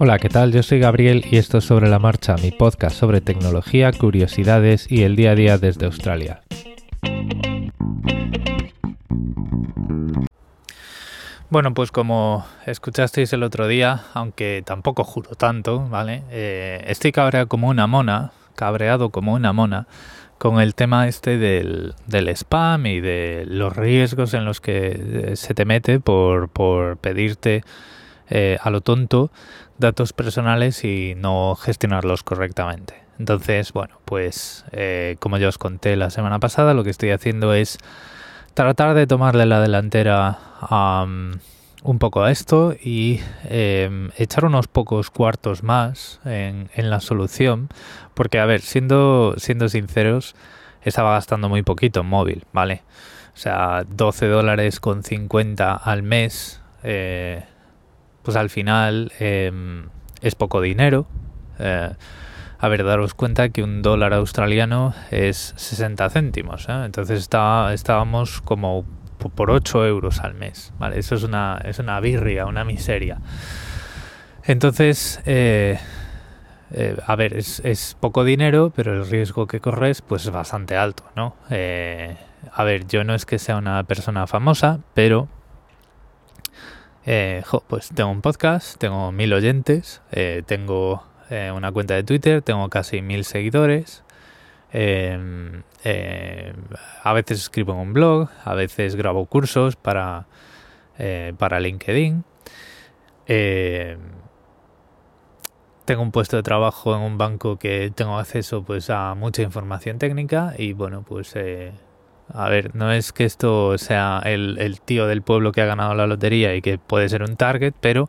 Hola, ¿qué tal? Yo soy Gabriel y esto es Sobre la Marcha, mi podcast sobre tecnología, curiosidades y el día a día desde Australia. Bueno, pues como escuchasteis el otro día, aunque tampoco juro tanto, ¿vale? Eh, estoy cabreado como una mona, cabreado como una mona, con el tema este del, spam y de los riesgos en los que eh, se te mete por, por pedirte eh, a lo tonto datos personales y no gestionarlos correctamente. Entonces, bueno, pues eh, como ya os conté la semana pasada, lo que estoy haciendo es tratar de tomarle la delantera un poco a esto y em, echar unos pocos cuartos más en, en, la solución. Porque, a ver, siendo, siendo sinceros, estaba gastando muy poquito en móvil, ¿vale? O sea, 12 dólares con 50 al mes. Eh, pues al final em, es poco dinero. Eh, a ver, daros cuenta que un dólar australiano es 60 céntimos. ¿eh? Entonces está, estábamos como por 8 euros al mes. ¿vale? Eso es una, es una birria, una miseria. Entonces, eh, a ver, es, es, poco dinero, pero el riesgo que corres pues es bastante alto, ¿no? a ver, yo no es que sea una persona famosa, pero eh, pues tengo un podcast, tengo mil oyentes, eh, tengo eh, una cuenta de Twitter, tengo casi mil seguidores. Em, a veces escribo en un blog, a veces grabo cursos para, para LinkedIn. Em, tengo un puesto de trabajo en un banco que tengo acceso pues a mucha información técnica y bueno pues a ver, no es que esto sea el, tío del pueblo que ha ganado la lotería y que puede ser un target, pero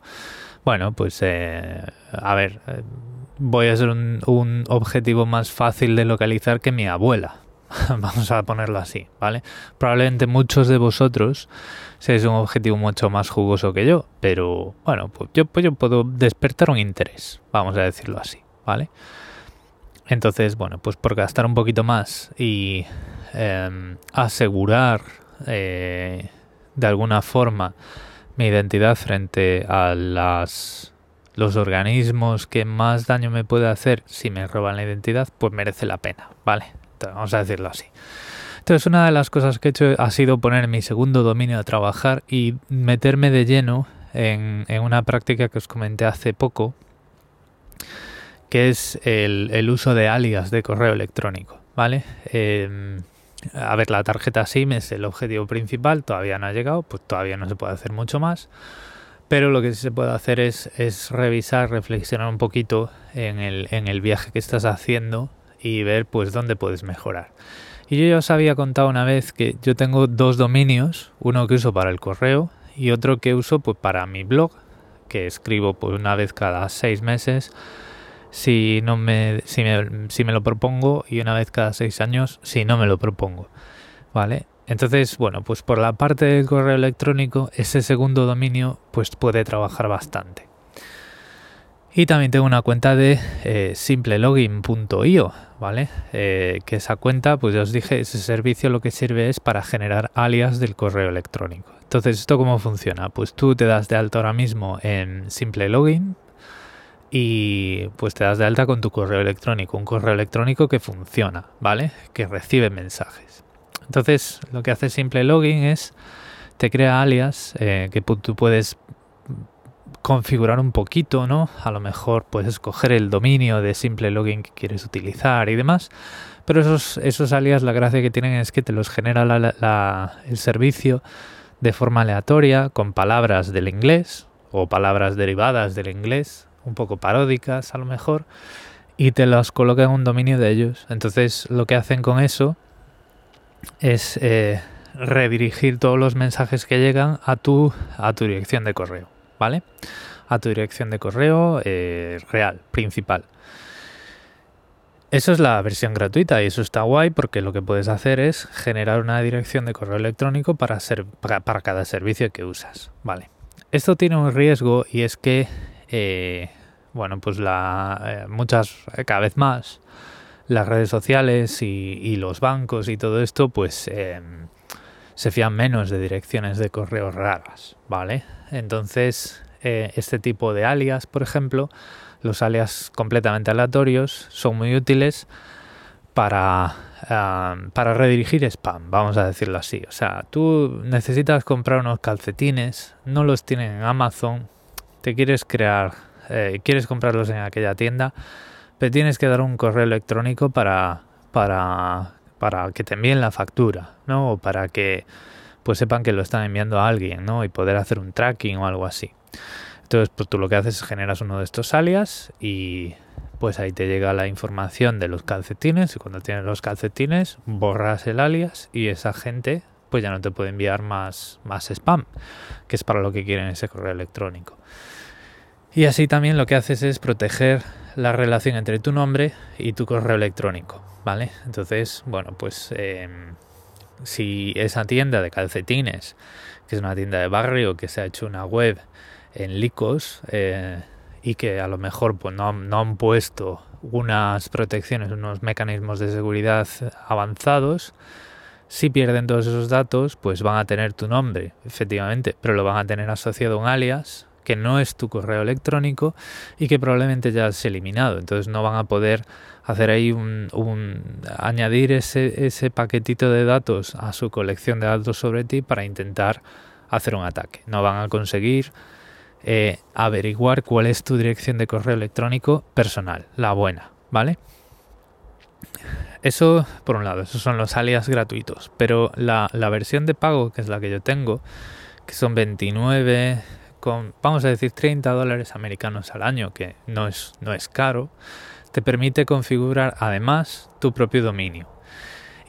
bueno, pues eh, a ver, eh, voy a ser un, un, objetivo más fácil de localizar que mi abuela. Vamos a ponerlo así, ¿vale? Probablemente muchos de vosotros seáis un objetivo mucho más jugoso que yo, pero bueno, pues yo, pues yo puedo despertar un interés, vamos a decirlo así, ¿vale? Entonces, bueno, pues por gastar un poquito más y Em, asegurar eh, de alguna forma mi identidad frente a las, los organismos que más daño me puede hacer si me roban la identidad, pues merece la pena, ¿vale? vamos a decirlo así. Entonces, una de las cosas que he hecho ha sido poner mi segundo dominio a trabajar y meterme de lleno en, una práctica que os comenté hace poco, que es el, uso de alias de correo electrónico, ¿vale? Eh, a ver, la tarjeta SIM es el objetivo principal, todavía no ha llegado, pues todavía no se puede hacer mucho más. Pero lo que sí se puede hacer es, es revisar, reflexionar un poquito en el, en el viaje que estás haciendo y ver pues dónde puedes mejorar. Y yo ya os había contado una vez que yo tengo dos dominios, uno que uso para el correo y otro que uso pues para mi blog, que escribo pues una vez cada seis meses si no me si, me si me lo propongo y una vez cada seis años si no me lo propongo vale entonces bueno pues por la parte del correo electrónico ese segundo dominio pues puede trabajar bastante y también tengo una cuenta de eh, simplelogin.io, ¿vale? Eh, que esa cuenta, pues ya os dije, ese servicio lo que sirve es para generar alias del correo electrónico. Entonces, ¿esto cómo funciona? Pues tú te das de alta ahora mismo en SimpleLogin, y pues te das de alta con tu correo electrónico, un correo electrónico que funciona, ¿vale? Que recibe mensajes. Entonces, lo que hace Simple Login es te crea alias eh, que tú puedes configurar un poquito, ¿no? A lo mejor puedes escoger el dominio de Simple Login que quieres utilizar y demás. Pero esos, esos alias, la gracia que tienen es que te los genera el servicio de forma aleatoria, con palabras del inglés o palabras derivadas del inglés, un poco paródicas a lo mejor, y te las coloca en un dominio de ellos. Entonces lo que hacen con eso es eh, redirigir todos los mensajes que llegan a tu, a tu dirección de correo, ¿vale? A tu dirección de correo eh, real, principal. Eso es la versión gratuita y eso está guay porque lo que puedes hacer es generar una dirección de correo electrónico para, ser, para, cada servicio que usas. Vale. Esto tiene un riesgo y es que eh, bueno, pues la, eh, muchas, eh, cada vez más, las redes sociales y, los bancos y todo esto, pues em, se fían menos de direcciones de correo raras, ¿vale? Entonces, eh, este tipo de alias, por ejemplo, los alias completamente aleatorios son muy útiles para, para redirigir spam, vamos a decirlo así. O sea, tú necesitas comprar unos calcetines, no los tienen en Amazon, te quieres crear, eh, quieres comprarlos en aquella tienda, pero tienes que dar un correo electrónico para, para, para que te envíen la factura, ¿no? O para que pues sepan que lo están enviando a alguien, ¿no? Y poder hacer un tracking o algo así. Entonces, pues tú lo que haces es generas uno de estos alias y pues ahí te llega la información de los calcetines y cuando tienes los calcetines borras el alias y esa gente pues ya no te puede enviar más, más spam, que es para lo que quieren ese correo electrónico. Y así también lo que haces es proteger la relación entre tu nombre y tu correo electrónico, ¿vale? Entonces, bueno, pues em, si esa tienda de calcetines, que es una tienda de barrio que se ha hecho una web en Licos eh, y que a lo mejor pues, no, no, han puesto unas protecciones, unos mecanismos de seguridad avanzados, si pierden todos esos datos, pues van a tener tu nombre, efectivamente, pero lo van a tener asociado a un alias que no es tu correo electrónico y que probablemente ya has eliminado. Entonces no van a poder hacer ahí un, añadir ese, ese paquetito de datos a su colección de datos sobre ti para intentar hacer un ataque. No van a conseguir eh, averiguar cuál es tu dirección de correo electrónico personal, la buena, ¿vale? Eso, por un lado, esos son los alias gratuitos, pero la, versión de pago, que es la que yo tengo, que son 29, con, vamos a decir 30 dólares americanos al año, que no es, no es caro, te permite configurar además tu propio dominio.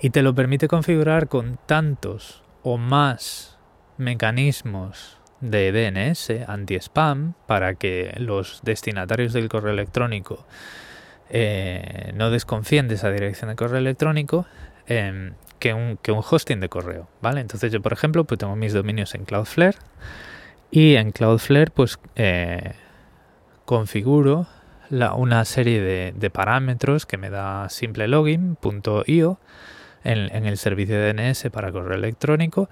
Y te lo permite configurar con tantos o más mecanismos de DNS anti-spam para que los destinatarios del correo electrónico eh, no desconfíen de esa dirección de correo electrónico em, que, un, que, un, hosting de correo, ¿vale? Entonces yo, por ejemplo, pues tengo mis dominios en Cloudflare y en Cloudflare pues eh, configuro una serie de, parámetros que me da simplelogin.io en, en el servicio de DNS para correo electrónico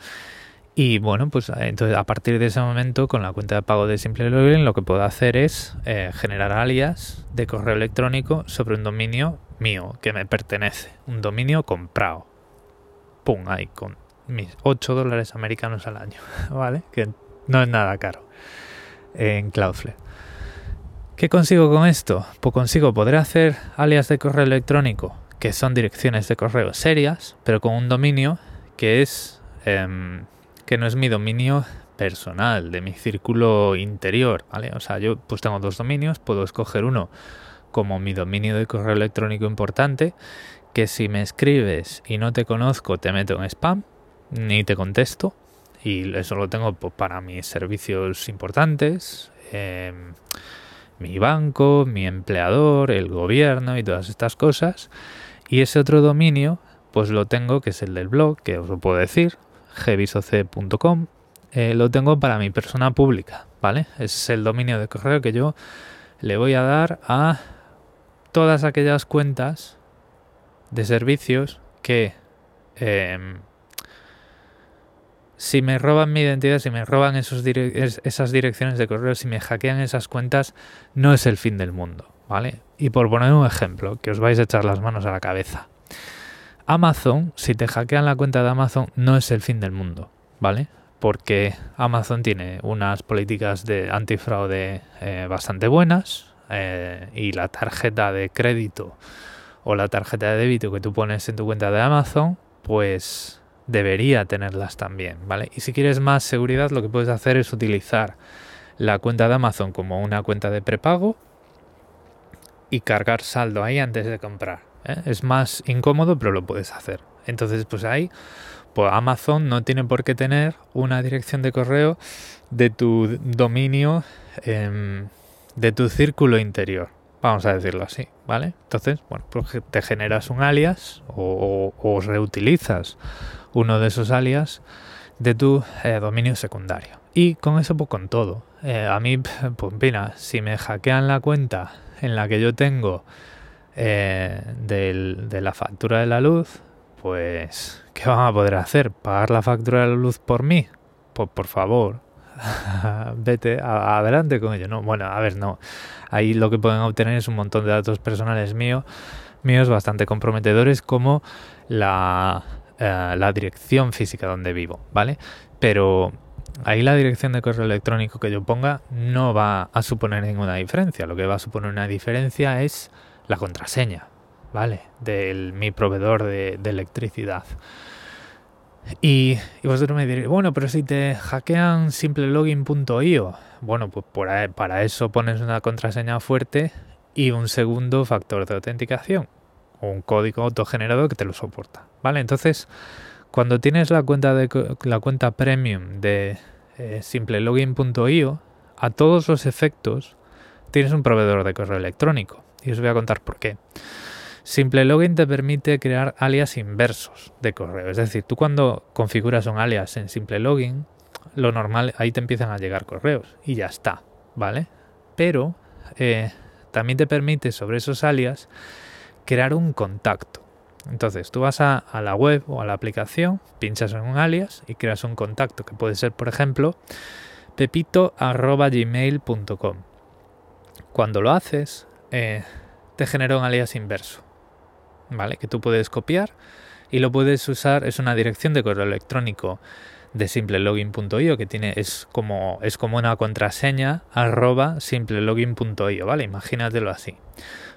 y bueno, pues entonces a partir de ese momento con la cuenta de pago de Simple Login lo que puedo hacer es eh, generar alias de correo electrónico sobre un dominio mío que me pertenece, un dominio comprado. Pum, ahí con mis 8 dólares americanos al año, ¿vale? Que no es nada caro en Cloudflare. ¿Qué consigo con esto? Pues consigo poder hacer alias de correo electrónico que son direcciones de correo serias, pero con un dominio que es... Em, que no es mi dominio personal, de mi círculo interior, ¿vale? O sea, yo pues tengo dos dominios, puedo escoger uno como mi dominio de correo electrónico importante, que si me escribes y no te conozco te meto en spam, ni te contesto, y eso lo tengo pues, para mis servicios importantes, em, mi banco, mi empleador, el gobierno y todas estas cosas, y ese otro dominio pues lo tengo que es el del blog, que os lo puedo decir, gvisoc.com, eh, lo tengo para mi persona pública, ¿vale? es el dominio de correo que yo le voy a dar a todas aquellas cuentas de servicios que em, si me roban mi identidad, si me roban esas direcciones de correo, si me hackean esas cuentas, no es el fin del mundo, ¿vale? Y por poner un ejemplo, que os vais a echar las manos a la cabeza. Amazon, si te hackean la cuenta de Amazon, no es el fin del mundo, ¿vale? Porque Amazon tiene unas políticas de antifraude eh, bastante buenas eh, y la tarjeta de crédito o la tarjeta de débito que tú pones en tu cuenta de Amazon, pues debería tenerlas también, ¿vale? Y si quieres más seguridad, lo que puedes hacer es utilizar la cuenta de Amazon como una cuenta de prepago y cargar saldo ahí antes de comprar. ¿eh? Es más incómodo, pero lo puedes hacer. Entonces, pues ahí, pues Amazon no tiene por qué tener una dirección de correo de tu dominio, em, de tu círculo interior. Vamos a decirlo así, ¿vale? Entonces, bueno, pues te generas un alias o, reutilizas uno de esos alias de tu eh, dominio secundario. Y con eso, pues con todo. Eh, a mí, pues mira, si me hackean la cuenta en la que yo tengo eh, de la factura de la luz, pues, ¿qué van a poder hacer? ¿Pagar la factura de la luz por mí? Pues por favor, vete adelante con ello. No, bueno, a ver, no. Ahí lo que pueden obtener es un montón de datos personales míos, míos bastante comprometedores como la, eh, la dirección física donde vivo, ¿vale? Pero ahí la dirección de correo electrónico que yo ponga no va a suponer ninguna diferencia. Lo que va a suponer una diferencia es la contraseña, ¿vale? De mi proveedor de, electricidad. Y, vosotros me diréis, bueno, pero si te hackean simplelogin.io, bueno, pues para eso pones una contraseña fuerte y un segundo factor de autenticación, un código autogenerado que te lo soporta, ¿vale? Entonces, cuando tienes la cuenta, de, la cuenta premium de eh, simplelogin.io, a todos los efectos tienes un proveedor de correo electrónico. Y os voy a contar por qué. SimpleLogin te permite crear alias inversos de correo. Es decir, tú cuando configuras un alias en SimpleLogin, lo normal, ahí te empiezan a llegar correos y ya está, ¿vale? Pero eh, también te permite sobre esos alias crear un contacto. Entonces tú vas a, la web o a la aplicación, pinchas en un alias y creas un contacto que puede ser, por ejemplo, pepito.gmail.com. Cuando lo haces, eh, te genera un alias inverso, ¿vale? Que tú puedes copiar y lo puedes usar, es una dirección de correo electrónico de simplelogin.io que tiene es como es como una contraseña arroba simplelogin.io, ¿vale? Imagínatelo así.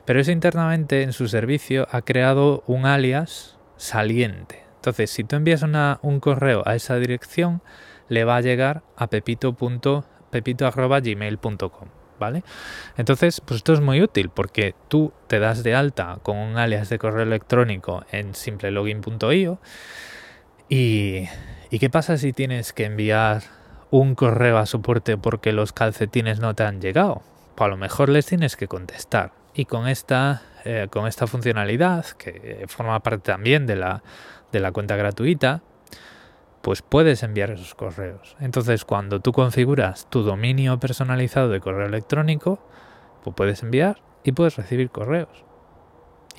Pero eso internamente en su servicio ha creado un alias saliente. Entonces, si tú envías un correo a esa dirección, le va a llegar a pepito.pepito.gmail.com. ¿Vale? Entonces, pues esto es muy útil porque tú te das de alta con un alias de correo electrónico en simplelogin.io y, y ¿qué pasa si tienes que enviar un correo a soporte porque los calcetines no te han llegado? Pues a lo mejor les tienes que contestar y con esta, eh, con esta funcionalidad, que forma parte también de la, de la cuenta gratuita, pues puedes enviar esos correos. Entonces, cuando tú configuras tu dominio personalizado de correo electrónico, pues puedes enviar y puedes recibir correos.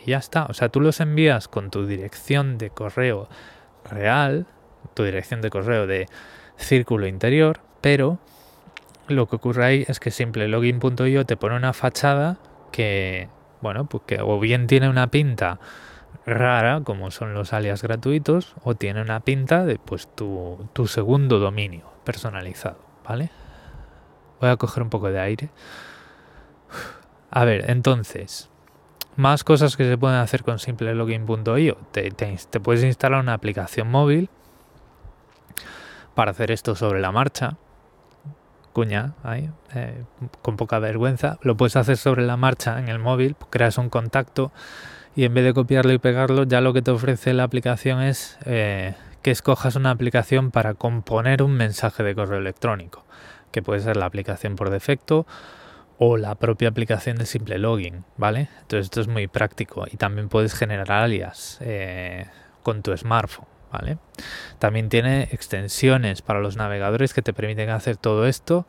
Y ya está. O sea, tú los envías con tu dirección de correo real, tu dirección de correo de círculo interior, pero lo que ocurre ahí es que simple login.io te pone una fachada que, bueno, pues que o bien tiene una pinta rara, como son los alias gratuitos, o tiene una pinta de pues tu, tu segundo dominio personalizado, ¿vale? Voy a coger un poco de aire. A ver, entonces, más cosas que se pueden hacer con simplelogin.io. Te, te, te puedes instalar una aplicación móvil para hacer esto sobre la marcha cuña ahí, eh, con poca vergüenza, lo puedes hacer sobre la marcha en el móvil, creas un contacto y en vez de copiarlo y pegarlo, ya lo que te ofrece la aplicación es eh, que escojas una aplicación para componer un mensaje de correo electrónico, que puede ser la aplicación por defecto o la propia aplicación de simple login, ¿vale? Entonces esto es muy práctico y también puedes generar alias eh, con tu smartphone. ¿Vale? También tiene extensiones para los navegadores que te permiten hacer todo esto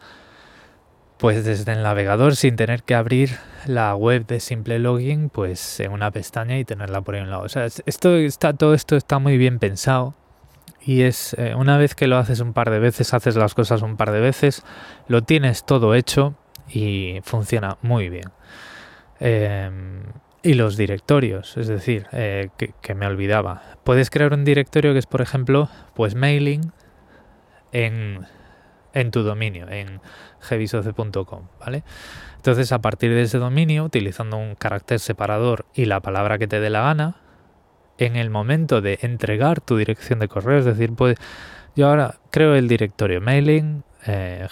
pues desde el navegador sin tener que abrir la web de simple login pues en una pestaña y tenerla por ahí a un lado. O sea, esto está, todo esto está muy bien pensado y es eh, una vez que lo haces un par de veces, haces las cosas un par de veces, lo tienes todo hecho y funciona muy bien. Em, y los directorios, es decir, eh, que, me olvidaba. Puedes crear un directorio que es, por ejemplo, pues mailing en, en tu dominio, en gvisoce.com, ¿vale? Entonces, a partir de ese dominio, utilizando un carácter separador y la palabra que te dé la gana, en el momento de entregar tu dirección de correo, es decir, pues yo ahora creo el directorio mailing eh,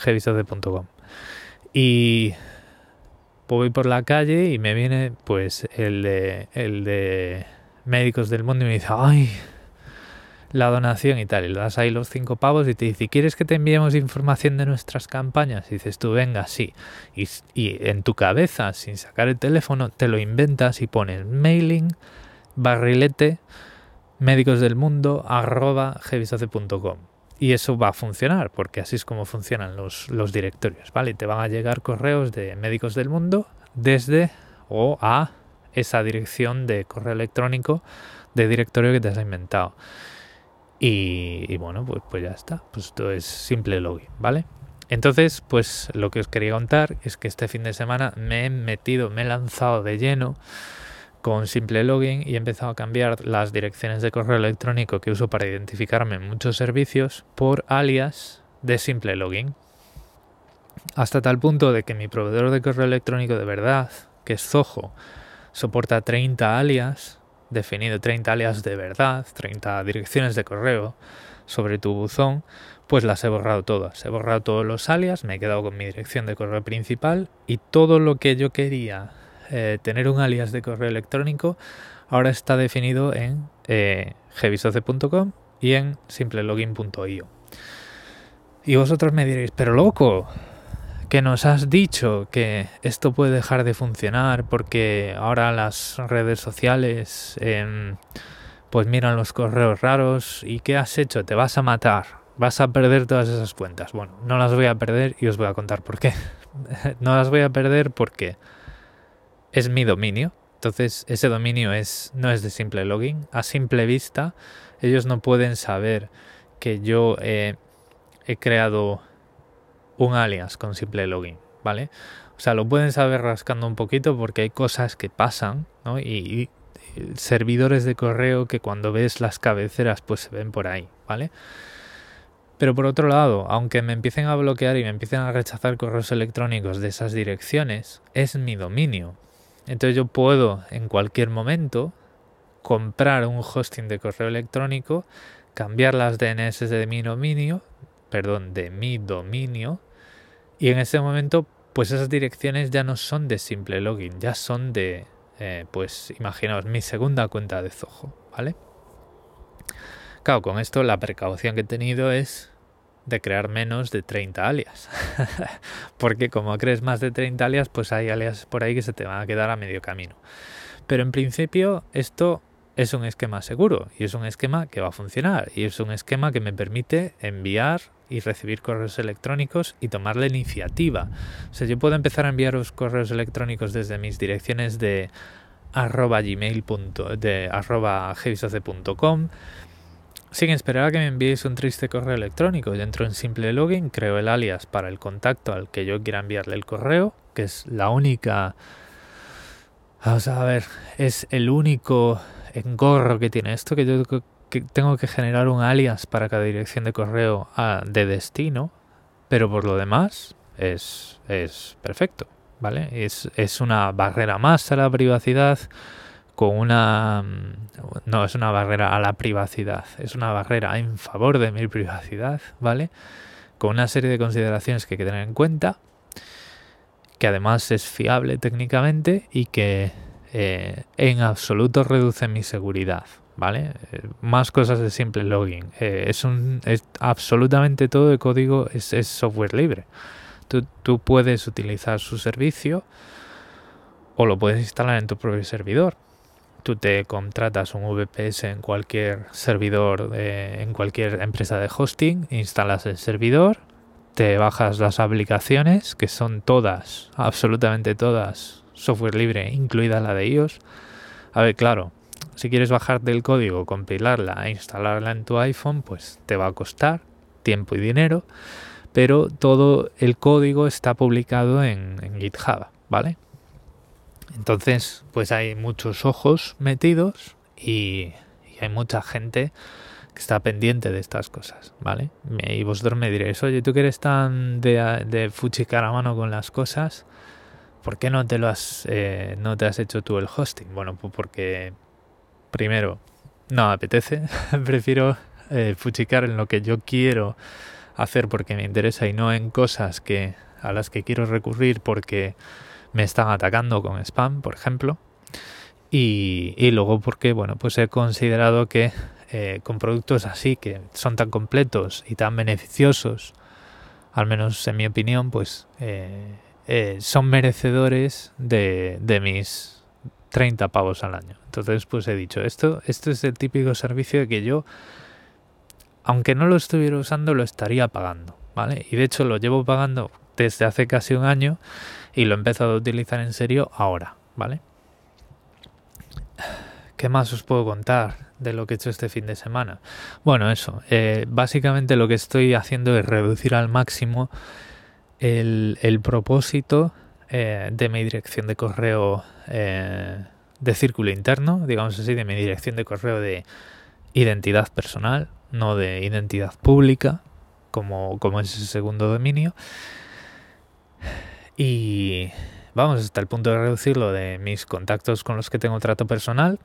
y voy por la calle y me viene pues el de, el de médicos del mundo y me dice, ay, la donación y tal, y le das ahí los cinco pavos y te dice, ¿quieres que te enviemos información de nuestras campañas? Y dices tú, venga, sí. Y, y en tu cabeza, sin sacar el teléfono, te lo inventas y pones mailing, barrilete, médicos del mundo, arroba y eso va a funcionar, porque así es como funcionan los, los directorios, ¿vale? Te van a llegar correos de médicos del mundo desde o a esa dirección de correo electrónico de directorio que te has inventado. Y, bueno, pues, pues ya está. Pues esto es simple login, ¿vale? entonces, pues lo que os quería contar es que este fin de semana me he metido, me he lanzado de lleno con simple login y he empezado a cambiar las direcciones de correo electrónico que uso para identificarme en muchos servicios por alias de simple login. Hasta tal punto de que mi proveedor de correo electrónico de verdad, que es Zoho, soporta 30 alias, definido 30 alias de verdad, 30 direcciones de correo sobre tu buzón, pues las he borrado todas. He borrado todos los alias, me he quedado con mi dirección de correo principal y todo lo que yo quería eh, tener un alias de correo electrónico ahora está definido en eh, y en simplelogin.io. Y vosotros me diréis, pero loco, que nos has dicho que esto puede dejar de funcionar porque ahora las redes sociales em, pues miran los correos raros y ¿qué has hecho? Te vas a matar, vas a perder todas esas cuentas. Bueno, no las voy a perder y os voy a contar por qué. no las voy a perder porque es mi dominio. Entonces ese dominio es, no es de simple login. A simple vista ellos no pueden saber que yo he creado un alias con simple login, ¿vale? O sea, lo pueden saber rascando un poquito porque hay cosas que pasan, ¿no? Y, servidores de correo que cuando ves las cabeceras pues se ven por ahí, ¿vale? Pero por otro lado, aunque me empiecen a bloquear y me empiecen a rechazar correos electrónicos de esas direcciones, es mi dominio. Entonces yo puedo en cualquier momento comprar un hosting de correo electrónico, cambiar las DNS de mi dominio, perdón, de mi dominio y en ese momento, pues esas direcciones ya no son de simple login, ya son de, eh, pues imaginaos, mi segunda cuenta de Zoho, ¿vale? Claro, con esto la precaución que he tenido es de crear menos de 30 alias. Porque como crees más de 30 alias, pues hay alias por ahí que se te van a quedar a medio camino. Pero en principio esto es un esquema seguro y es un esquema que va a funcionar y es un esquema que me permite enviar y recibir correos electrónicos y tomar la iniciativa. O sea, yo puedo empezar a enviaros correos electrónicos desde mis direcciones de arroba gmail. de arroba sin esperar a que me enviéis un triste correo electrónico. Yo entro en simple login, creo el alias para el contacto al que yo quiera enviarle el correo, que es la única... Vamos a ver, es el único engorro que tiene esto, que yo tengo que generar un alias para cada dirección de correo ah, de destino, pero por lo demás es, es perfecto, ¿vale? Es, es una barrera más a la privacidad con una... Mm, no, es una barrera a la privacidad, es una barrera en favor de mi privacidad, ¿vale? Con una serie de consideraciones que hay que tener en cuenta, que además es fiable técnicamente y que eh, en absoluto reduce mi seguridad, ¿vale? Eh, más cosas de simple login. Eh, es, un, es absolutamente todo el código es, es software libre. Tú, tú, puedes utilizar su servicio o lo puedes instalar en tu propio servidor. Tú te contratas un VPS en cualquier servidor, en cualquier empresa de hosting, instalas el servidor, te bajas las aplicaciones, que son todas, absolutamente todas, software libre, incluida la de iOS. A ver, claro, si quieres bajarte el código, compilarla e instalarla en tu iPhone, pues te va a costar tiempo y dinero, pero todo el código está publicado en, GitHub, ¿vale? Entonces, pues hay muchos ojos metidos y, hay mucha gente que está pendiente de estas cosas, ¿vale? Y vosotros me diréis, oye, tú que eres tan de, de fuchicar a mano con las cosas, ¿por qué no te lo has, eh, no te has hecho tú el hosting? Bueno, pues porque primero no me apetece, prefiero eh, fuchicar en lo que yo quiero hacer porque me interesa y no en cosas que a las que quiero recurrir porque me están atacando con spam, por ejemplo. Y, y luego porque, bueno, pues he considerado que eh, con productos así que son tan completos y tan beneficiosos, al menos en mi opinión, pues eh, eh, son merecedores de, de, mis 30 pavos al año. Entonces, pues he dicho, esto, esto es el típico servicio que yo, aunque no lo estuviera usando, lo estaría pagando, ¿vale? Y de hecho lo llevo pagando desde hace casi un año y lo he empezado a utilizar en serio ahora, ¿vale? ¿Qué más os puedo contar de lo que he hecho este fin de semana? Bueno, eso. Eh, básicamente lo que estoy haciendo es reducir al máximo el, propósito eh, de mi dirección de correo eh, de círculo interno, digamos así, de mi dirección de correo de identidad personal, no de identidad pública, como, como es ese segundo dominio. Y vamos, hasta el punto de reducirlo de mis contactos con los que tengo trato personal,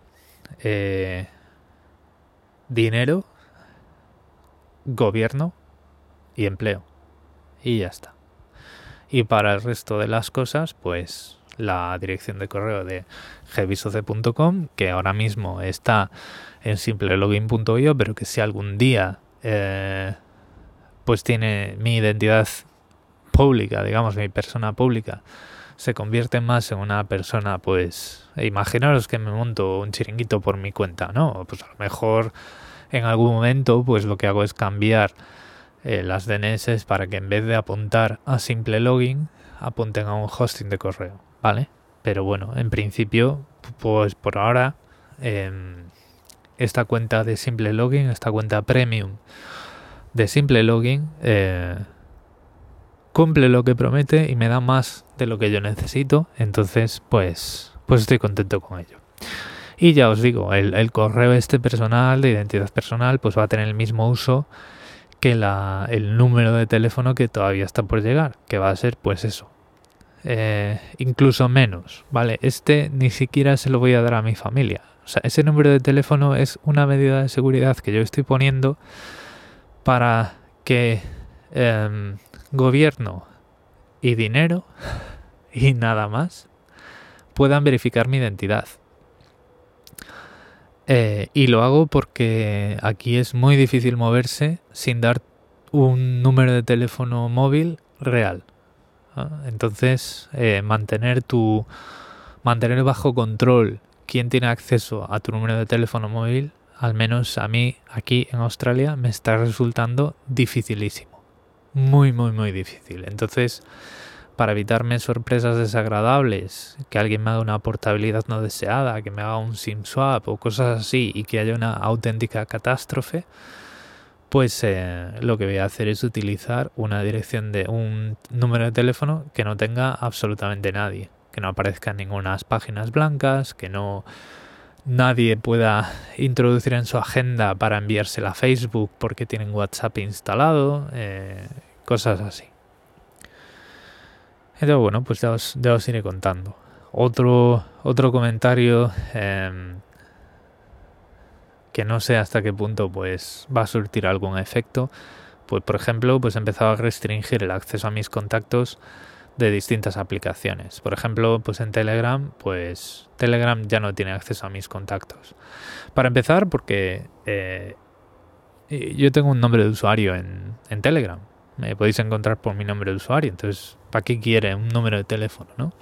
eh, dinero, gobierno y empleo. Y ya está. Y para el resto de las cosas, pues la dirección de correo de gvisoce.com, que ahora mismo está en simplelogin.io, pero que si algún día eh, pues tiene mi identidad pública, digamos, mi persona pública, se convierte más en una persona, pues, imaginaros que me monto un chiringuito por mi cuenta, ¿no? Pues a lo mejor en algún momento, pues lo que hago es cambiar eh, las DNS para que en vez de apuntar a simple login, apunten a un hosting de correo, ¿vale? Pero bueno, en principio, pues por ahora, em, esta cuenta de simple login, esta cuenta premium de simple login, eh, cumple lo que promete y me da más de lo que yo necesito, entonces pues, pues estoy contento con ello. Y ya os digo, el, correo este personal, de identidad personal, pues va a tener el mismo uso que la, el número de teléfono que todavía está por llegar, que va a ser pues eso. Eh, incluso menos, ¿vale? Este ni siquiera se lo voy a dar a mi familia. O sea, ese número de teléfono es una medida de seguridad que yo estoy poniendo para que em, gobierno y dinero y nada más puedan verificar mi identidad. Eh, y lo hago porque aquí es muy difícil moverse sin dar un número de teléfono móvil real. Entonces, eh, mantener tu mantener bajo control quién tiene acceso a tu número de teléfono móvil, al menos a mí aquí en Australia, me está resultando dificilísimo muy, muy, muy difícil. Entonces, para evitarme sorpresas desagradables, que alguien me haga una portabilidad no deseada, que me haga un SIM swap o cosas así y que haya una auténtica catástrofe, pues eh, lo que voy a hacer es utilizar una dirección de un número de teléfono que no tenga absolutamente nadie, que no aparezca en ninguna páginas blancas, que no nadie pueda introducir en su agenda para enviársela a Facebook porque tienen WhatsApp instalado, eh, cosas así. Entonces, bueno, pues ya os, iré contando. Otro, otro comentario em, que no sé hasta qué punto pues va a surtir algún efecto. Pues por ejemplo, pues he empezado a restringir el acceso a mis contactos de distintas aplicaciones. Por ejemplo, pues en Telegram, pues Telegram ya no tiene acceso a mis contactos. Para empezar, porque eh, yo tengo un nombre de usuario en, Telegram. Me podéis encontrar por mi nombre de usuario. Entonces, ¿para qué quiere un número de teléfono, no?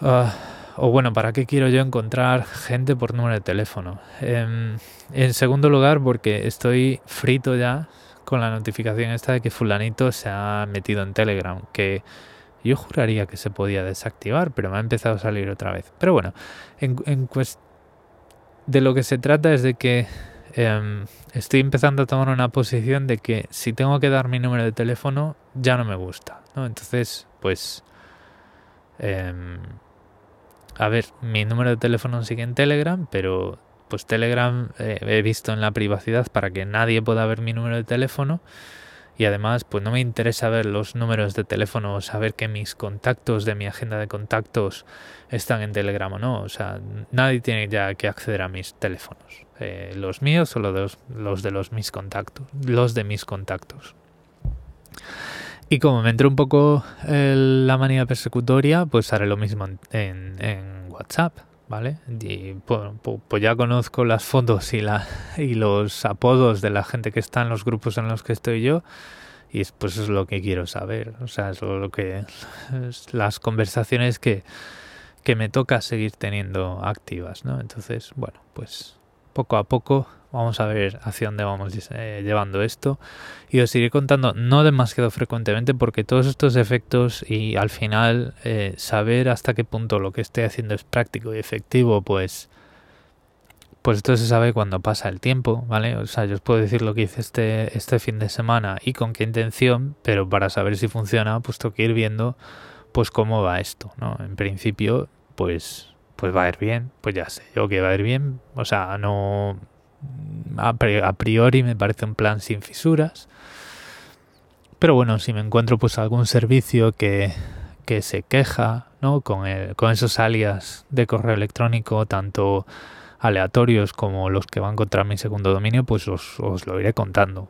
Ah, o bueno, ¿para qué quiero yo encontrar gente por número de teléfono? Em, en segundo lugar, porque estoy frito ya con la notificación esta de que fulanito se ha metido en Telegram, que yo juraría que se podía desactivar, pero me ha empezado a salir otra vez. Pero bueno, en, de lo que se trata es de que em, estoy empezando a tomar una posición de que si tengo que dar mi número de teléfono ya no me gusta, ¿no? Entonces, pues... Em, a ver, mi número de teléfono sigue en Telegram, pero pues Telegram eh, he visto en la privacidad para que nadie pueda ver mi número de teléfono y además pues no me interesa ver los números de teléfono saber que mis contactos de mi agenda de contactos están en Telegram o no. O sea, nadie tiene ya que acceder a mis teléfonos. Eh, los míos o los los, de los mis contactos. Los de mis contactos. Y como me entró un poco la manía persecutoria, pues haré lo mismo en WhatsApp. ¿Vale? Y pues, ya conozco las fotos y, la, y los apodos de la gente que está en los grupos en los que estoy yo y pues es lo que quiero saber, o sea, es lo que las conversaciones que, que me toca seguir teniendo activas, ¿no? Entonces, bueno, pues poco a poco Vamos a ver hacia dónde vamos eh, llevando esto. Y os iré contando no demasiado frecuentemente porque todos estos efectos y al final eh, saber hasta qué punto lo que esté haciendo es práctico y efectivo, pues pues esto se sabe cuando pasa el tiempo, ¿vale? O sea, yo os puedo decir lo que hice este, este fin de semana y con qué intención, pero para saber si funciona, pues tengo que ir viendo pues cómo va esto, ¿no? En principio, pues, pues va a ir bien, pues ya sé yo que va a ir bien, o sea, no... A priori me parece un plan sin fisuras, pero bueno, si me encuentro pues algún servicio que, que se queja, ¿no? Con, el, con esos alias de correo electrónico, tanto aleatorios como los que van contra mi segundo dominio, pues os, os lo iré contando.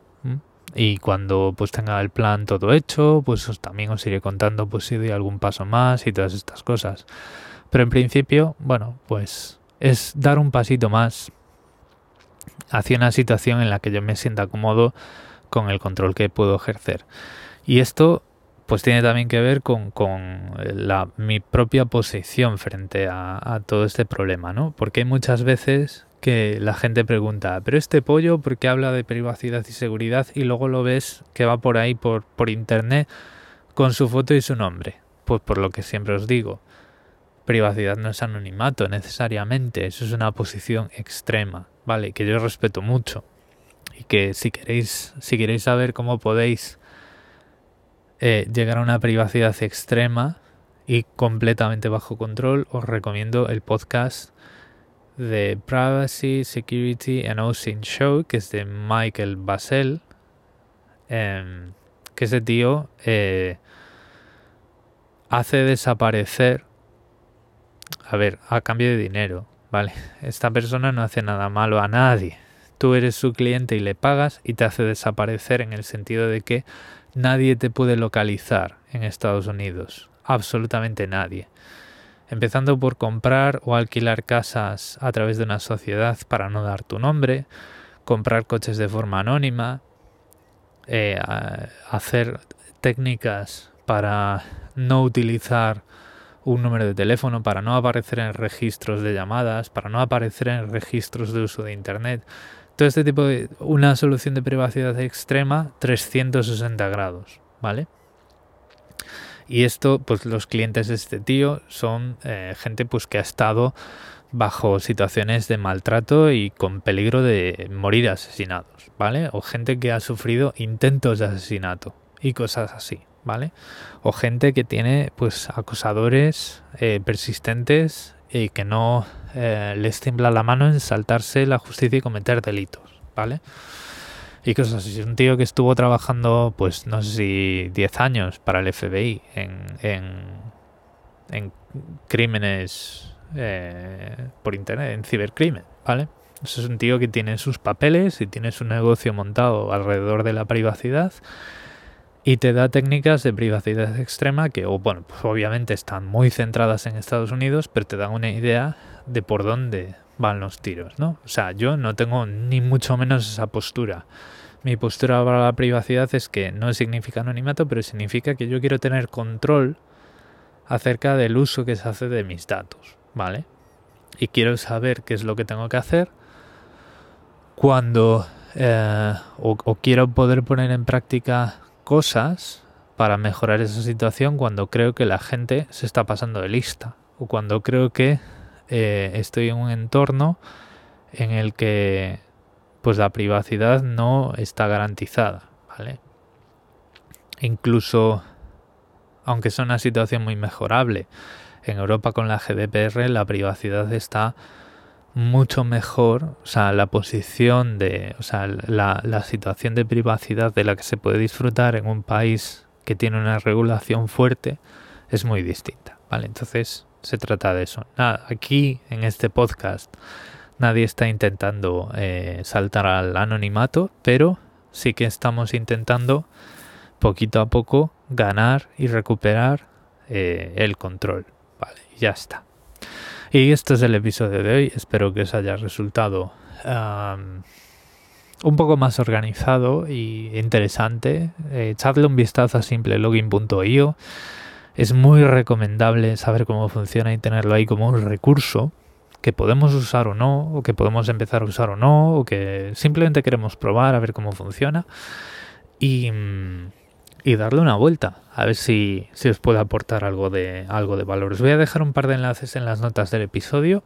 Y cuando pues tenga el plan todo hecho, pues os, también os iré contando pues si doy algún paso más y todas estas cosas. Pero en principio, bueno, pues es dar un pasito más hacia una situación en la que yo me sienta cómodo con el control que puedo ejercer. Y esto pues tiene también que ver con, con la, mi propia posición frente a, a, todo este problema, ¿no? Porque hay muchas veces que la gente pregunta, pero este pollo, ¿por qué habla de privacidad y seguridad? Y luego lo ves que va por ahí, por, por internet, con su foto y su nombre. Pues por lo que siempre os digo, privacidad no es anonimato necesariamente, eso es una posición extrema, ¿vale? Que yo respeto mucho. Y que si queréis, si queréis saber cómo podéis eh, llegar a una privacidad extrema y completamente bajo control, os recomiendo el podcast de Privacy, Security and Ocean Show, que es de Michael Basel, em, que ese tío eh, hace desaparecer, a ver, a cambio de dinero, ¿vale? Esta persona no hace nada malo a nadie. Tú eres su cliente y le pagas y te hace desaparecer en el sentido de que nadie te puede localizar en Estados Unidos, absolutamente nadie. Empezando por comprar o alquilar casas a través de una sociedad para no dar tu nombre, comprar coches de forma anónima, eh, hacer técnicas para no utilizar un número de teléfono, para no aparecer en registros de llamadas, para no aparecer en registros de uso de Internet todo este tipo de una solución de privacidad extrema 360 grados, ¿vale? Y esto, pues los clientes de este tío son eh, gente pues que ha estado bajo situaciones de maltrato y con peligro de morir asesinados, ¿vale? O gente que ha sufrido intentos de asesinato y cosas así, ¿vale? O gente que tiene pues acosadores eh, persistentes y que no eh, les tiembla la mano en saltarse la justicia y cometer delitos, ¿vale? Y cosas así. Un tío que estuvo trabajando, pues no sé si 10 años para el FBI en, en, en crímenes eh, por internet, en cibercrimen, ¿vale? Eso es un tío que tiene sus papeles y tiene su negocio montado alrededor de la privacidad y te da técnicas de privacidad extrema que, bueno, pues obviamente están muy centradas en Estados Unidos, pero te dan una idea de por dónde van los tiros, ¿no? O sea, yo no tengo ni mucho menos esa postura. Mi postura para la privacidad es que no significa anonimato, pero significa que yo quiero tener control acerca del uso que se hace de mis datos, ¿vale? Y quiero saber qué es lo que tengo que hacer cuando eh, o quiero poder poner en práctica cosas para mejorar esa situación cuando creo que la gente se está pasando de lista o cuando creo que eh, estoy en un entorno en el que pues la privacidad no está garantizada, ¿vale? Incluso aunque es una situación muy mejorable, en Europa con la GDPR la privacidad está mucho mejor, o sea, la posición de, o sea, la, la situación de privacidad de la que se puede disfrutar en un país que tiene una regulación fuerte es muy distinta, ¿vale? Entonces se trata de eso. Nada, aquí en este podcast nadie está intentando eh, saltar al anonimato, pero sí que estamos intentando poquito a poco ganar y recuperar eh, el control, ¿vale? Ya está. Y este es el episodio de hoy. Espero que os haya resultado un poco más organizado y interesante. Eh, echadle un vistazo a simplelogin.io. Es muy recomendable saber cómo funciona y tenerlo ahí como un recurso que podemos usar o no, o que podemos empezar a usar o no, o que simplemente queremos probar a ver cómo funciona. Y, mm, y darle una vuelta, a ver si, si os puede aportar algo de, algo de valor. Os voy a dejar un par de enlaces en las notas del episodio.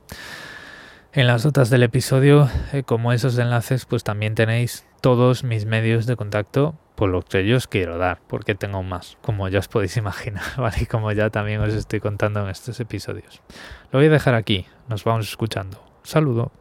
En las notas del episodio, eh, como esos enlaces, pues también tenéis todos mis medios de contacto por lo que yo os quiero dar, porque tengo más, como ya os podéis imaginar, ¿vale? Como ya también os estoy contando en estos episodios. Lo voy a dejar aquí, nos vamos escuchando. Saludo.